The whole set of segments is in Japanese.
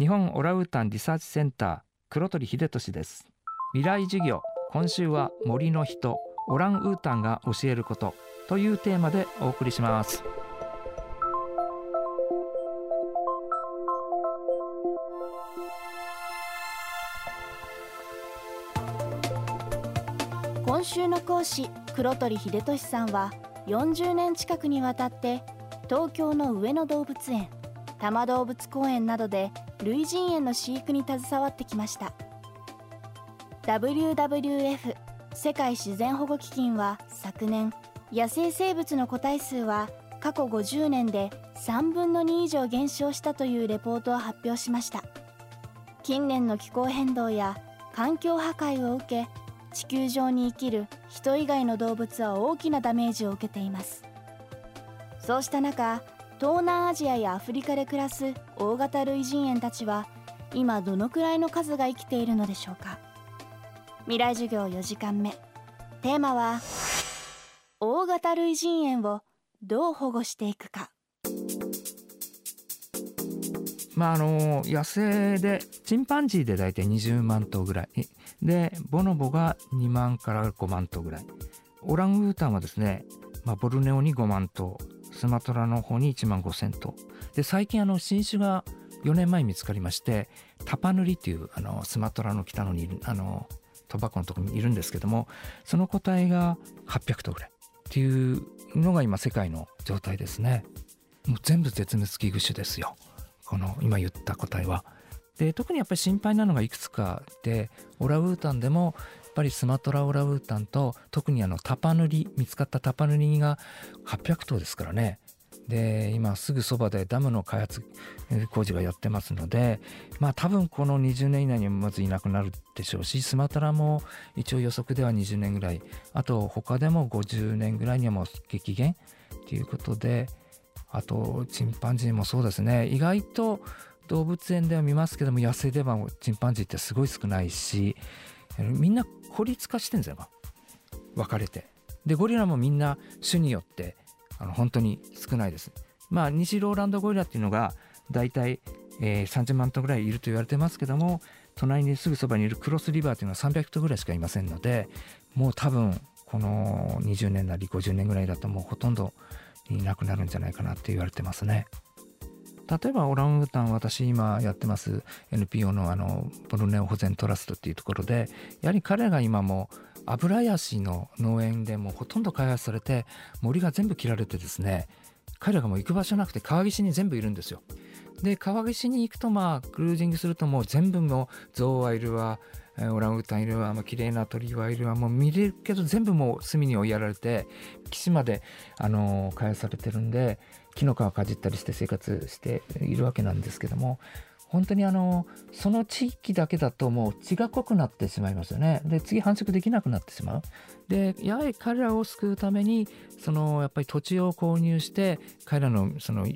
日本オランウータンリサーチセンター黒鳥秀俊です。未来授業今週は森の人オランウータンが教えることというテーマでお送りします。今週の講師黒鳥秀俊さんは40年近くにわたって東京の上野動物園多摩動物公園などで類人猿の飼育に携わってきました。WWF 世界自然保護基金は昨年野生生物の個体数は過去50年で3分の2以上減少したというレポートを発表しました。近年の気候変動や環境破壊を受け地球上に生きる人以外の動物は大きなダメージを受けています。そうした中東南アジアやアフリカで暮らす大型類人猿たちは今どのくらいの数が生きているのでしょうか？未来授業4時間目。テーマは大型類人猿をどう保護していくか。まああの野生でチンパンジーで大体20万頭ぐらい。でボノボが2万から5万頭ぐらい。オランウータンはですね、まあ、ボルネオに5万頭。スマトラの方に1万5000頭で最近あの新種が4年前に見つかりましてタパヌリっていうあのスマトラの北のにいるあのトバコのところにいるんですけどもその個体が800頭ぐらいっていうのが今世界の状態ですね。もう全部絶滅危惧種ですよ。この今言った個体は。で特にやっぱり心配なのがいくつかでオラウータンでもっぱりスマトラオラウータンと特にあのタパヌリ見つかったタパヌリが800頭ですからね。で今すぐそばでダムの開発工事がやってますのでまあ多分この20年以内にまずいなくなるでしょうしスマトラも一応予測では20年ぐらい。あと他でも50年ぐらいにはもう激減。ということであとチンパンジーもそうですね。意外と動物園では見ますけども野生ではチンパンジーってすごい少ないしみんな孤立化してんですよ分かれて。でゴリラもみんな種によってあの本当に少ないです。まあ西ローランドゴリラっていうのが大体、えー、30万頭ぐらいいると言われてますけども隣にすぐそばにいるクロスリバーというのは300頭ぐらいしかいませんのでもう多分この20年なり50年ぐらいだともうほとんどいなくなるんじゃないかなって言われてますね。例えばオランウータン私今やってます NPO のあのボルネオ保全トラストっていうところでやはり彼が今もアブラヤシの農園でもほとんど開発されて森が全部切られてですね彼らがもう行く場所なくて川岸に全部いるんですよ。で川岸に行くとまあクルージングするともう全部もうゾウはいるわオランウータンいるわ、ま、綺麗な鳥はいるわもう見れるけど全部もう隅に追いやられて岸まであの開発されてるんで木の皮かじったりして生活しているわけなんですけども本当にあのその地域だけだともう血が濃くなってしまいますよね。で次繁殖できなくなってしまう。でやはり彼らを救うためにそのやっぱり土地を購入して彼らのその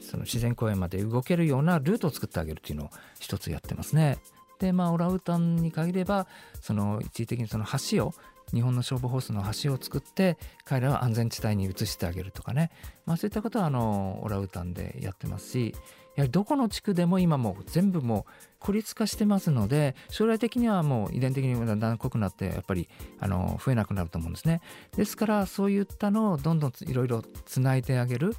その自然公園まで動けるようなルートを作ってあげるっていうのを一つやってますね。でまあオラウータンに限ればその一時的にその橋を日本の消防ホースの橋を作って彼らは安全地帯に移してあげるとかね、まあ、そういったことはあのオラウータンでやってますしやはりどこの地区でも今も全部もう孤立化してますので将来的にはもう遺伝的にだんだん濃くなってやっぱりあの増えなくなると思うんですね。ですからそういったのをどんどんいろいろつないであげる。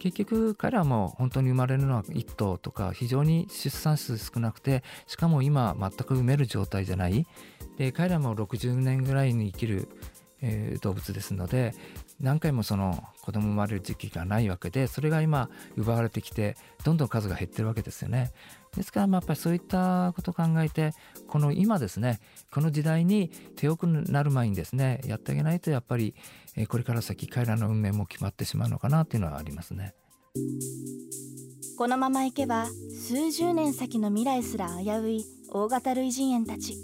結局彼らも本当に生まれるのは1頭とか非常に出産数少なくてしかも今全く産める状態じゃないで彼らも60年ぐらいに生きる、えー、動物ですので何回もその子供生まれる時期がないわけでそれが今奪われてきてどんどん数が減ってるわけですよね。ですからまあやっぱりそういったことを考えてこの今ですねこの時代に手遅くなる前にですねやってあげないとやっぱりこれから先彼らの運命も決まってしまうのかなっていうのはありますね。このままいけば数十年先の未来すら危うい大型類人猿たち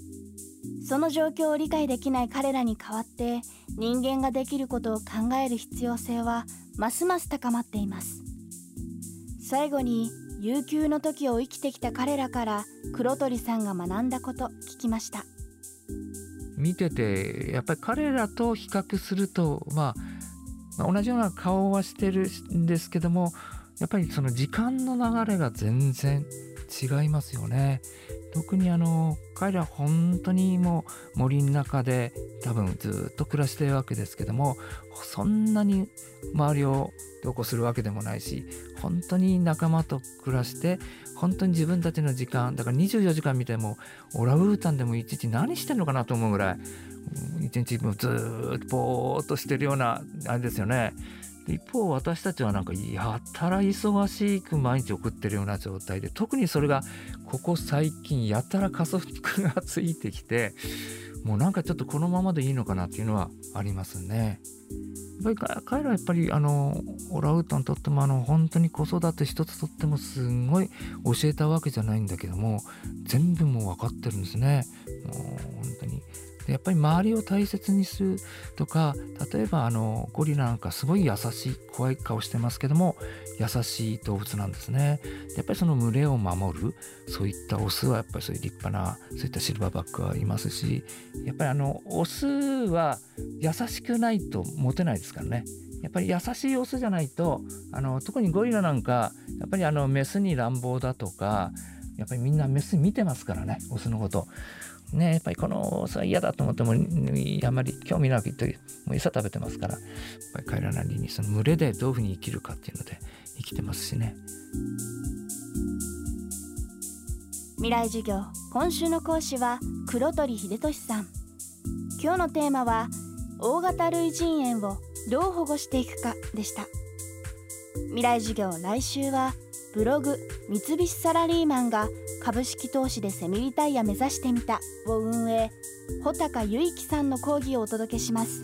その状況を理解できない彼らに代わって人間ができることを考える必要性はますます高まっています最後に悠久の時を生きてきた彼らから黒鳥さんが学んだこと聞きました見ててやっぱり彼らと比較すると、まあ、同じような顔はしてるんですけどもやっぱりその時間の流れが全然違いますよね。特にあの彼ら本当にもう森の中で多分ずっと暮らしてるわけですけどもそんなに周りをどうこうするわけでもないし本当に仲間と暮らして本当に自分たちの時間だから24時間見てもオラウータンでも一日何してんのかなと思うぐらい一日もずっとぼーっとしてるようなあれですよね。一方私たちはなんかやたら忙しく毎日送ってるような状態で特にそれがここ最近やたら加速がついてきてもうなんかちょっとこのままでいいのかなっていうのはありますね。やっぱり彼らはやっぱりあのオラウータンとってもあの本当に子育て一つとってもすごい教えたわけじゃないんだけども全部もう分かってるんですね。もう本当にやっぱり周りを大切にするとか例えばあのゴリラなんかすごい優しい怖い顔してますけども優しい動物なんですね。やっぱりその群れを守るそういったオスはやっぱりそういう立派なそういったシルバーバックはいますしやっぱりあのオスは優しくないとモテないですからね。やっぱり優しいオスじゃないとあの特にゴリラなんかやっぱりあのメスに乱暴だとかやっぱりみんなメス見てますからねオスのこと。ね、やっぱりこのさ嫌だと思ってもあまり興味なくてもう餌食べてますから。やっぱり彼らなりにその群れでどういうふうに生きるかっていうので生きてますしね。未来授業今週の講師は黒鳥秀俊さん。今日のテーマは大型類人猿をどう保護していくかでした。未来授業来週はブログ三菱サラリーマンが株式投資でセミリタイヤ目指してみたを運営。穂高由紀さんの講義をお届けします。